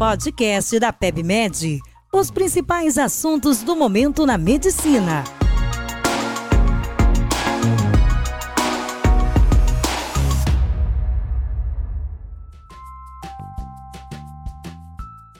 podcast da PebMed. Os principais assuntos do momento na medicina.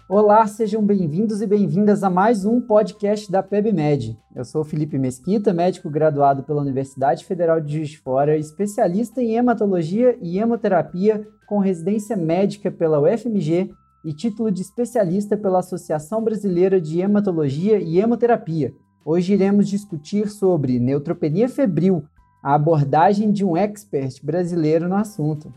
Olá, sejam bem-vindos e bem-vindas a mais um podcast da PebMed. Eu sou Felipe Mesquita, médico graduado pela Universidade Federal de Juiz de Fora, especialista em hematologia e hemoterapia com residência médica pela UFMG e título de especialista pela Associação Brasileira de Hematologia e Hemoterapia. Hoje iremos discutir sobre neutropenia febril, a abordagem de um expert brasileiro no assunto.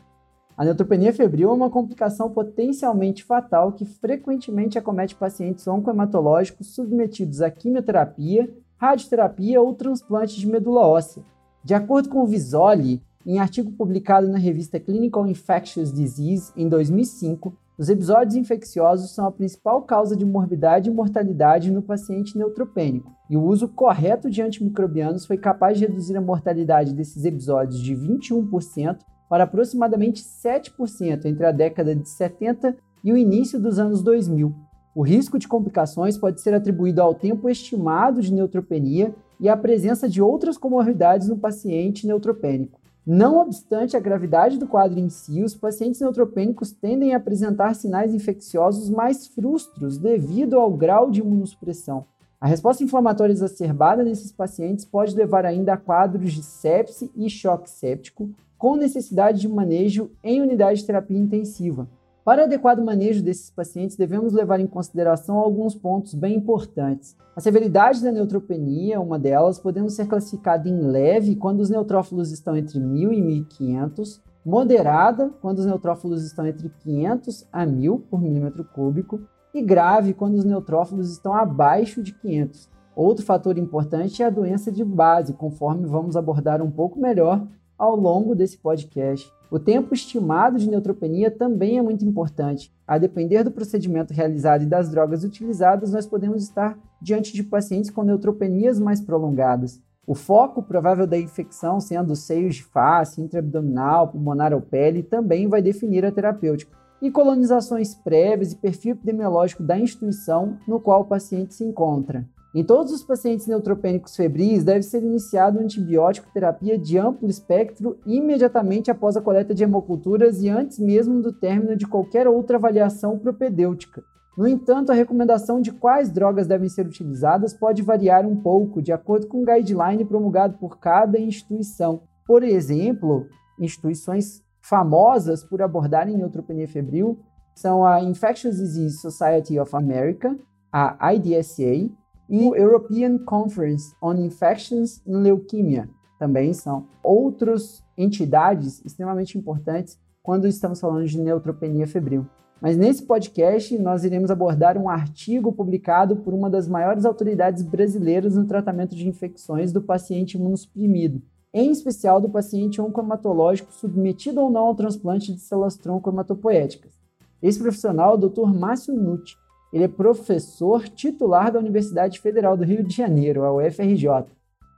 A neutropenia febril é uma complicação potencialmente fatal que frequentemente acomete pacientes oncohematológicos submetidos a quimioterapia, radioterapia ou transplante de medula óssea. De acordo com o Visoli, em artigo publicado na revista Clinical Infectious Disease em 2005, os episódios infecciosos são a principal causa de morbidade e mortalidade no paciente neutropênico, e o uso correto de antimicrobianos foi capaz de reduzir a mortalidade desses episódios de 21% para aproximadamente 7% entre a década de 70 e o início dos anos 2000. O risco de complicações pode ser atribuído ao tempo estimado de neutropenia e à presença de outras comorbidades no paciente neutropênico. Não obstante a gravidade do quadro em si, os pacientes neutropênicos tendem a apresentar sinais infecciosos mais frustros devido ao grau de imunossupressão. A resposta inflamatória exacerbada nesses pacientes pode levar ainda a quadros de sepse e choque séptico, com necessidade de manejo em unidade de terapia intensiva. Para adequado manejo desses pacientes, devemos levar em consideração alguns pontos bem importantes. A severidade da neutropenia, uma delas, podendo ser classificada em leve quando os neutrófilos estão entre 1000 e 1500, moderada quando os neutrófilos estão entre 500 a 1000 por milímetro cúbico e grave quando os neutrófilos estão abaixo de 500. Outro fator importante é a doença de base, conforme vamos abordar um pouco melhor ao longo desse podcast. O tempo estimado de neutropenia também é muito importante. A depender do procedimento realizado e das drogas utilizadas, nós podemos estar diante de pacientes com neutropenias mais prolongadas. O foco provável da infecção, sendo seios de face, intraabdominal, pulmonar ou pele, também vai definir a terapêutica. E colonizações prévias e perfil epidemiológico da instituição no qual o paciente se encontra. Em todos os pacientes neutropênicos febris, deve ser iniciado antibiótico terapia de amplo espectro imediatamente após a coleta de hemoculturas e antes mesmo do término de qualquer outra avaliação propedêutica. No entanto, a recomendação de quais drogas devem ser utilizadas pode variar um pouco, de acordo com o guideline promulgado por cada instituição. Por exemplo, instituições famosas por abordarem neutropenia febril são a Infectious Disease Society of America, a IDSA, e o European Conference on Infections in Leukemia. Também são outras entidades extremamente importantes quando estamos falando de neutropenia febril. Mas nesse podcast nós iremos abordar um artigo publicado por uma das maiores autoridades brasileiras no tratamento de infecções do paciente imunossuprimido, em especial do paciente oncohematológico submetido ou não ao transplante de células tronco hematopoéticas. Esse profissional é o Dr. Márcio Nucci, ele é professor titular da Universidade Federal do Rio de Janeiro, a UFRJ.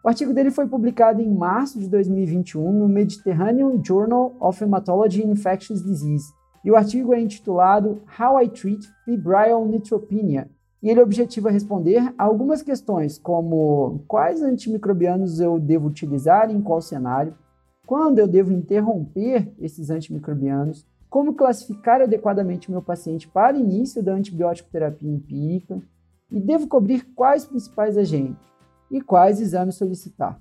O artigo dele foi publicado em março de 2021 no Mediterranean Journal of Hematology and Infectious Disease. E o artigo é intitulado How I Treat Febrile Neutropenia. E ele objetiva responder a algumas questões, como quais antimicrobianos eu devo utilizar em qual cenário, quando eu devo interromper esses antimicrobianos, como classificar adequadamente o meu paciente para início da antibiótico terapia empírica e devo cobrir quais principais agentes e quais exames solicitar.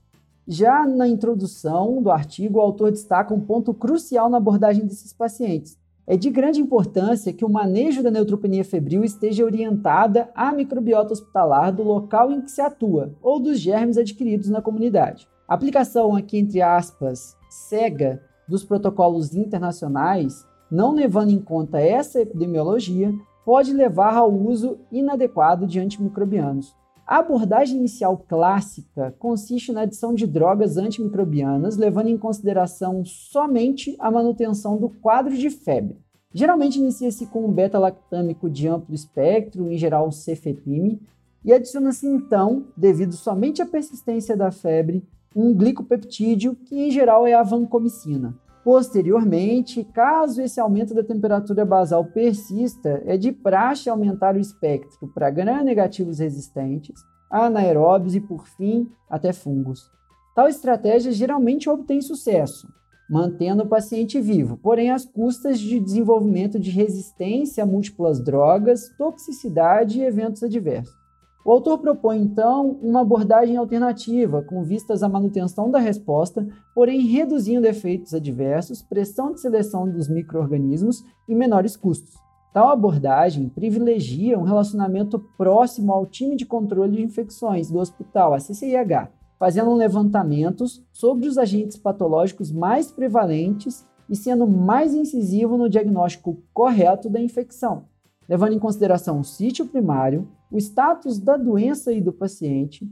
Já na introdução do artigo, o autor destaca um ponto crucial na abordagem desses pacientes. É de grande importância que o manejo da neutropenia febril esteja orientada à microbiota hospitalar do local em que se atua ou dos germes adquiridos na comunidade. A aplicação aqui entre aspas cega dos protocolos internacionais não levando em conta essa epidemiologia, pode levar ao uso inadequado de antimicrobianos. A abordagem inicial clássica consiste na adição de drogas antimicrobianas, levando em consideração somente a manutenção do quadro de febre. Geralmente inicia-se com um beta-lactâmico de amplo espectro, em geral cefepime, e adiciona-se então, devido somente à persistência da febre, um glicopeptídeo, que em geral é a vancomicina. Posteriormente, caso esse aumento da temperatura basal persista, é de praxe aumentar o espectro para gram-negativos resistentes, anaeróbios e, por fim, até fungos. Tal estratégia geralmente obtém sucesso, mantendo o paciente vivo, porém às custas de desenvolvimento de resistência a múltiplas drogas, toxicidade e eventos adversos. O autor propõe, então, uma abordagem alternativa, com vistas à manutenção da resposta, porém reduzindo efeitos adversos, pressão de seleção dos micro-organismos e menores custos. Tal abordagem privilegia um relacionamento próximo ao time de controle de infecções do hospital, a CCIH, fazendo levantamentos sobre os agentes patológicos mais prevalentes e sendo mais incisivo no diagnóstico correto da infecção, levando em consideração o sítio primário, o status da doença e do paciente,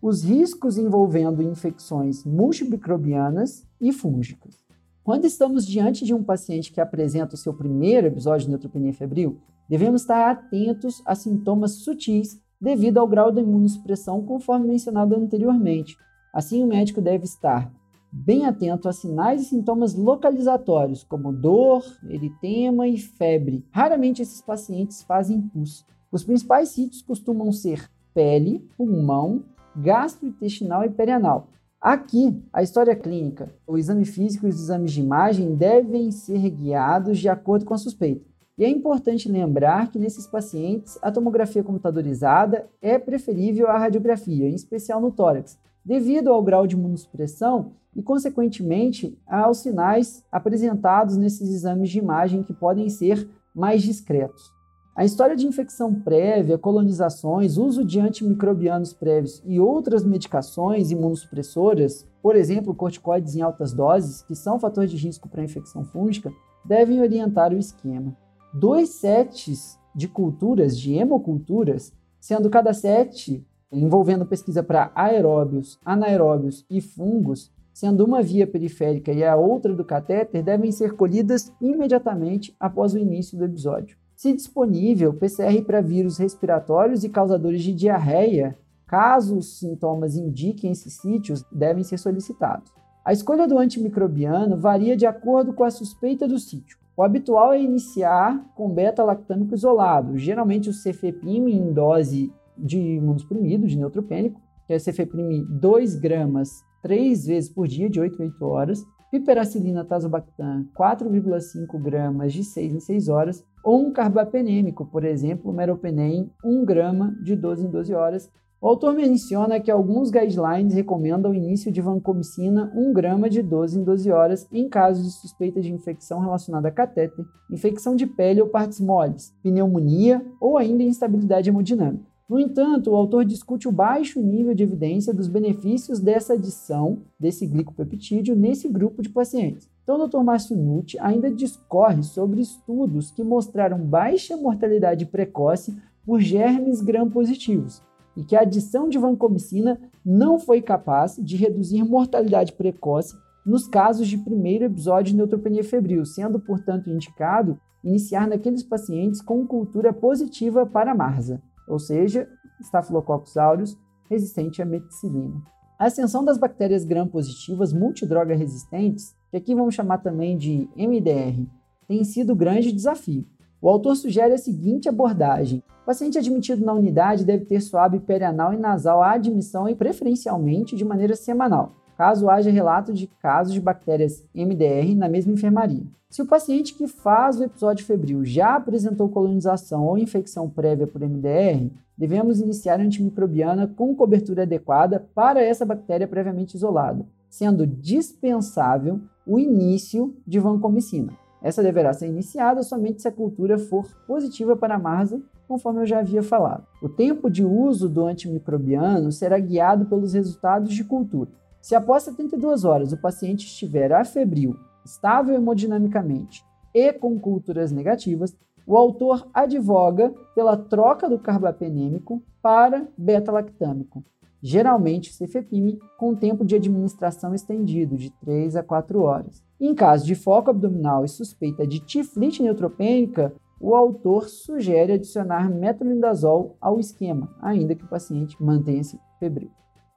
os riscos envolvendo infecções multimicrobianas e fúngicas. Quando estamos diante de um paciente que apresenta o seu primeiro episódio de neutropenia febril, devemos estar atentos a sintomas sutis devido ao grau da imunossupressão, conforme mencionado anteriormente. Assim, o médico deve estar bem atento a sinais e sintomas localizatórios, como dor, eritema e febre. Raramente esses pacientes fazem pus. Os principais sítios costumam ser pele, pulmão, gastrointestinal e perianal. Aqui, a história clínica, o exame físico e os exames de imagem devem ser guiados de acordo com a suspeita. E é importante lembrar que nesses pacientes a tomografia computadorizada é preferível à radiografia, em especial no tórax, devido ao grau de imunossupressão e, consequentemente, aos sinais apresentados nesses exames de imagem que podem ser mais discretos. A história de infecção prévia, colonizações, uso de antimicrobianos prévios e outras medicações imunossupressoras, por exemplo, corticoides em altas doses, que são fator de risco para a infecção fúngica, devem orientar o esquema. Dois sets de culturas, de hemoculturas, sendo cada set envolvendo pesquisa para aeróbios, anaeróbios e fungos, sendo uma via periférica e a outra do catéter, devem ser colhidas imediatamente após o início do episódio. Se disponível, PCR para vírus respiratórios e causadores de diarreia, caso os sintomas indiquem esses sítios, devem ser solicitados. A escolha do antimicrobiano varia de acordo com a suspeita do sítio. O habitual é iniciar com beta-lactâmico isolado, geralmente o cefepime em dose de imunossuprimido, de neutropênico, que é cefepime 2 gramas 3 vezes por dia, de 8 a 8 horas, piperacilina tazobactam 4,5 gramas de 6 em 6 horas, ou um carbapenêmico, por exemplo, meropenem 1 grama de 12 em 12 horas. O autor menciona que alguns guidelines recomendam o início de vancomicina 1 grama de 12 em 12 horas em casos de suspeita de infecção relacionada a catéter, infecção de pele ou partes moles, pneumonia ou ainda instabilidade hemodinâmica. No entanto, o autor discute o baixo nível de evidência dos benefícios dessa adição desse glicopeptídeo nesse grupo de pacientes. Então, o Dr. Márcio Nucci ainda discorre sobre estudos que mostraram baixa mortalidade precoce por germes gram-positivos e que a adição de vancomicina não foi capaz de reduzir mortalidade precoce nos casos de primeiro episódio de neutropenia febril, sendo, portanto, indicado iniciar naqueles pacientes com cultura positiva para MARSA ou seja, Staphylococcus aureus resistente à meticilina. A ascensão das bactérias gram-positivas multidroga resistentes, que aqui vamos chamar também de MDR, tem sido grande desafio. O autor sugere a seguinte abordagem: o paciente admitido na unidade deve ter suave perianal e nasal à admissão e preferencialmente de maneira semanal caso haja relato de casos de bactérias MDR na mesma enfermaria. Se o paciente que faz o episódio febril já apresentou colonização ou infecção prévia por MDR, devemos iniciar antimicrobiana com cobertura adequada para essa bactéria previamente isolada, sendo dispensável o início de vancomicina. Essa deverá ser iniciada somente se a cultura for positiva para a MARSA, conforme eu já havia falado. O tempo de uso do antimicrobiano será guiado pelos resultados de cultura. Se após 72 horas o paciente estiver afebril, estável hemodinamicamente e com culturas negativas, o autor advoga pela troca do carbapenêmico para beta-lactâmico, geralmente cefepime, com tempo de administração estendido de 3 a 4 horas. Em caso de foco abdominal e suspeita de tiflite neutropênica, o autor sugere adicionar metronidazol ao esquema, ainda que o paciente mantenha-se febril.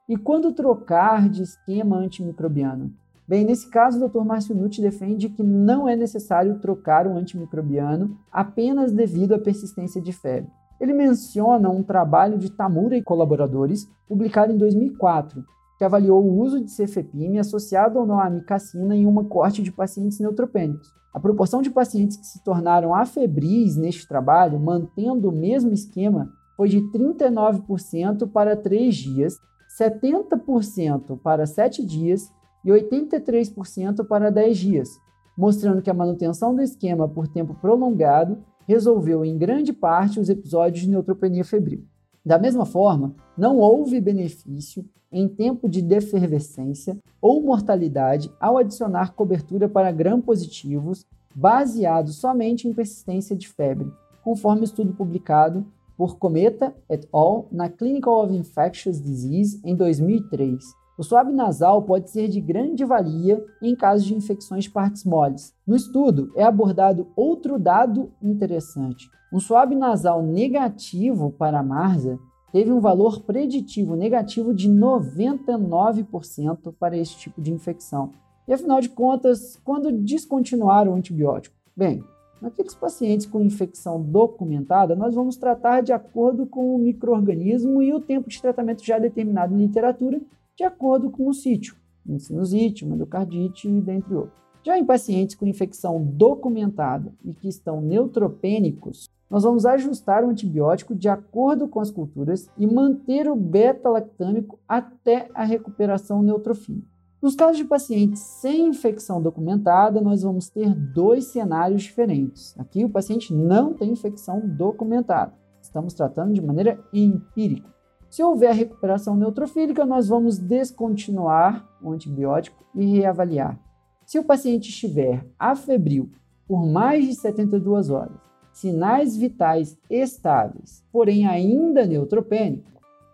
E quando trocar de esquema antimicrobiano? Bem, nesse caso, o Dr. Márcio Nutti defende que não é necessário trocar o antimicrobiano apenas devido à persistência de febre. Ele menciona um trabalho de Tamura e colaboradores, publicado em 2004, que avaliou o uso de cefepime associado ou não à amicacina em uma corte de pacientes neutropênicos. A proporção de pacientes que se tornaram afebris neste trabalho, mantendo o mesmo esquema, foi de 39% para 3 dias, 70% para 7 dias e 83% para 10 dias, mostrando que a manutenção do esquema por tempo prolongado resolveu em grande parte os episódios de neutropenia febril. Da mesma forma, não houve benefício em tempo de defervescência ou mortalidade ao adicionar cobertura para gram-positivos baseado somente em persistência de febre, conforme estudo publicado por Cometa et al. na Clinical of Infectious Disease em 2003. O suave nasal pode ser de grande valia em caso de infecções de partes moles. No estudo, é abordado outro dado interessante. Um suave nasal negativo para a Marsa teve um valor preditivo negativo de 99% para esse tipo de infecção. E afinal de contas, quando descontinuar o antibiótico? Bem, naqueles pacientes com infecção documentada, nós vamos tratar de acordo com o microorganismo e o tempo de tratamento já determinado em literatura de acordo com o sítio, sinusite, uma endocardite, dentre outros. Já em pacientes com infecção documentada e que estão neutropênicos, nós vamos ajustar o antibiótico de acordo com as culturas e manter o beta-lactâmico até a recuperação neutrofílica. Nos casos de pacientes sem infecção documentada, nós vamos ter dois cenários diferentes. Aqui o paciente não tem infecção documentada. Estamos tratando de maneira empírica. Se houver recuperação neutrofílica, nós vamos descontinuar o antibiótico e reavaliar. Se o paciente estiver afebril por mais de 72 horas, sinais vitais estáveis, porém ainda neutropênico,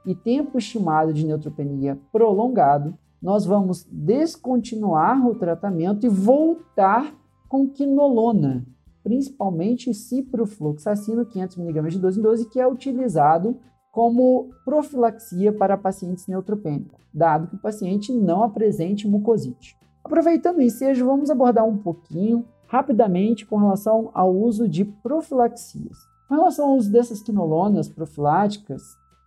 e tempo estimado de neutropenia prolongado, nós vamos descontinuar o tratamento e voltar com quinolona, principalmente ciprofloxacino 500mg de 12 em 12, que é utilizado como profilaxia para pacientes neutropênicos, dado que o paciente não apresente mucosite. Aproveitando o ensejo, vamos abordar um pouquinho, rapidamente, com relação ao uso de profilaxias. Com relação ao uso dessas quinolonas profiláticas,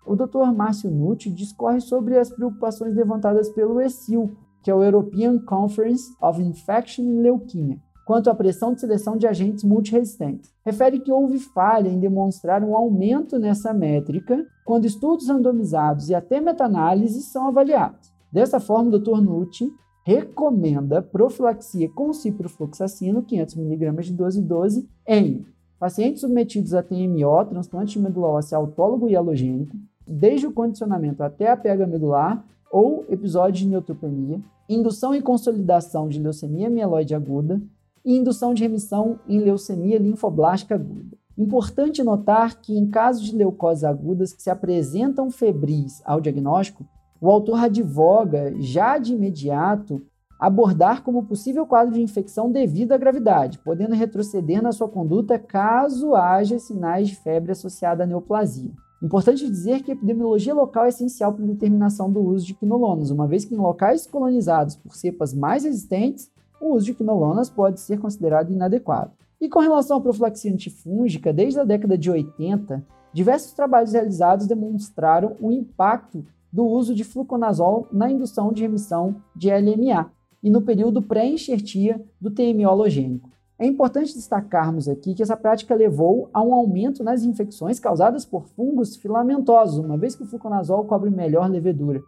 o Dr. Márcio Nucci discorre sobre as preocupações levantadas pelo ESIL, que é o European Conference of Infection and Leukemia, quanto à pressão de seleção de agentes multiresistentes. Refere que houve falha em demonstrar um aumento nessa métrica quando estudos randomizados e até meta-análises são avaliados. Dessa forma, o Dr. Nucci recomenda profilaxia com ciprofloxacino, 500mg de 12 12, em pacientes submetidos a TMO, transplante de medula óssea autólogo e halogênico, desde o condicionamento até a pega medular ou episódio de neutropenia, indução e consolidação de leucemia mieloide aguda, e indução de remissão em leucemia linfoblástica aguda. Importante notar que, em casos de leucoses agudas que se apresentam febris ao diagnóstico, o autor advoga, já de imediato, abordar como possível quadro de infecção devido à gravidade, podendo retroceder na sua conduta caso haja sinais de febre associada à neoplasia. Importante dizer que a epidemiologia local é essencial para a determinação do uso de quinolonas, uma vez que em locais colonizados por cepas mais resistentes, o uso de quinolonas pode ser considerado inadequado. E com relação à profilaxia antifúngica, desde a década de 80, diversos trabalhos realizados demonstraram o impacto do uso de fluconazol na indução de remissão de LMA e no período pré-enxertia do TMO halogênico. É importante destacarmos aqui que essa prática levou a um aumento nas infecções causadas por fungos filamentosos, uma vez que o fluconazol cobre melhor levedura,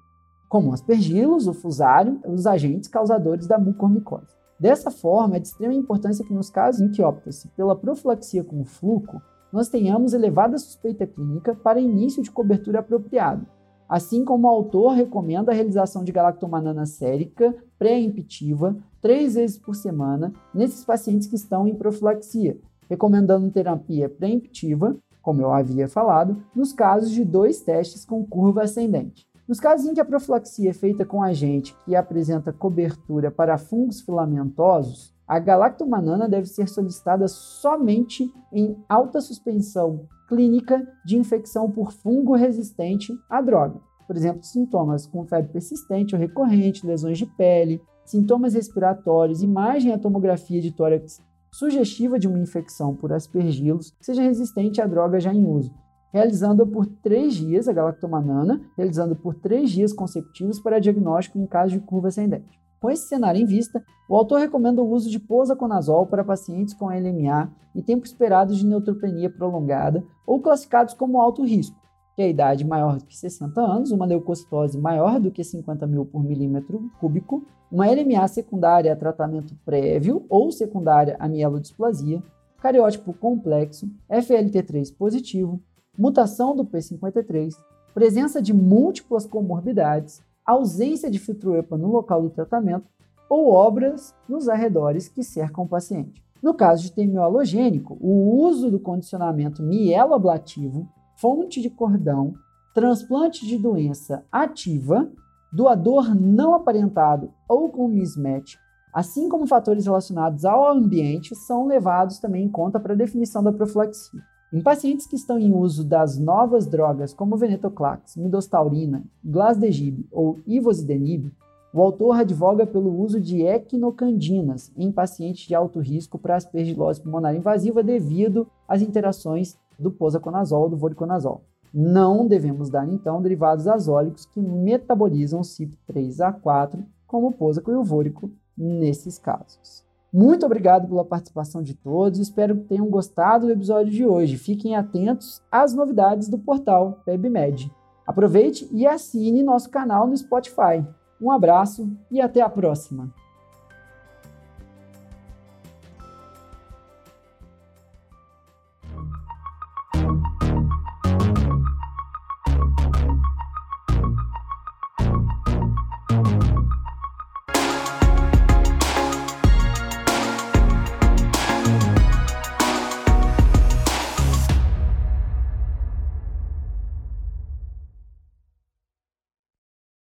como aspergilos, o fusário, os agentes causadores da mucormicose. Dessa forma, é de extrema importância que nos casos em que opta-se pela profilaxia com fluco, nós tenhamos elevada suspeita clínica para início de cobertura apropriado, assim como o autor recomenda a realização de galactomanana sérica pré-emptiva três vezes por semana nesses pacientes que estão em profilaxia, recomendando terapia pré-emptiva, como eu havia falado, nos casos de dois testes com curva ascendente. Nos casos em que a profilaxia é feita com agente que apresenta cobertura para fungos filamentosos, a galactomanana deve ser solicitada somente em alta suspensão clínica de infecção por fungo resistente à droga. Por exemplo, sintomas com febre persistente ou recorrente, lesões de pele, sintomas respiratórios, imagem à tomografia de tórax sugestiva de uma infecção por aspergilos, seja resistente à droga já em uso, realizando por três dias a galactomanana, realizando por três dias consecutivos para diagnóstico em caso de curva ascendente. Com esse cenário em vista, o autor recomenda o uso de posaconazol para pacientes com LMA e tempo esperado de neutropenia prolongada ou classificados como alto risco, que é a idade maior do que 60 anos, uma leucocitose maior do que 50 mil por milímetro cúbico, uma LMA secundária a tratamento prévio ou secundária a mielodisplasia, cariótipo complexo, FLT3 positivo, mutação do P53, presença de múltiplas comorbidades, ausência de filtro EPA no local do tratamento ou obras nos arredores que cercam o paciente. No caso de termio halogênico, o uso do condicionamento mieloablativo, fonte de cordão, transplante de doença ativa, doador não aparentado ou com mismatch, assim como fatores relacionados ao ambiente, são levados também em conta para a definição da profilaxia. Em pacientes que estão em uso das novas drogas como venetoclax, midostaurina, glasdegib ou ivosidenib, o autor advoga pelo uso de equinocandinas em pacientes de alto risco para aspergilose pulmonar invasiva devido às interações do posaconazol ou do voriconazol. Não devemos dar, então, derivados azólicos que metabolizam CYP3A4, como o posaco e o vórico, nesses casos. Muito obrigado pela participação de todos. Espero que tenham gostado do episódio de hoje. Fiquem atentos às novidades do portal PebMed. Aproveite e assine nosso canal no Spotify. Um abraço e até a próxima!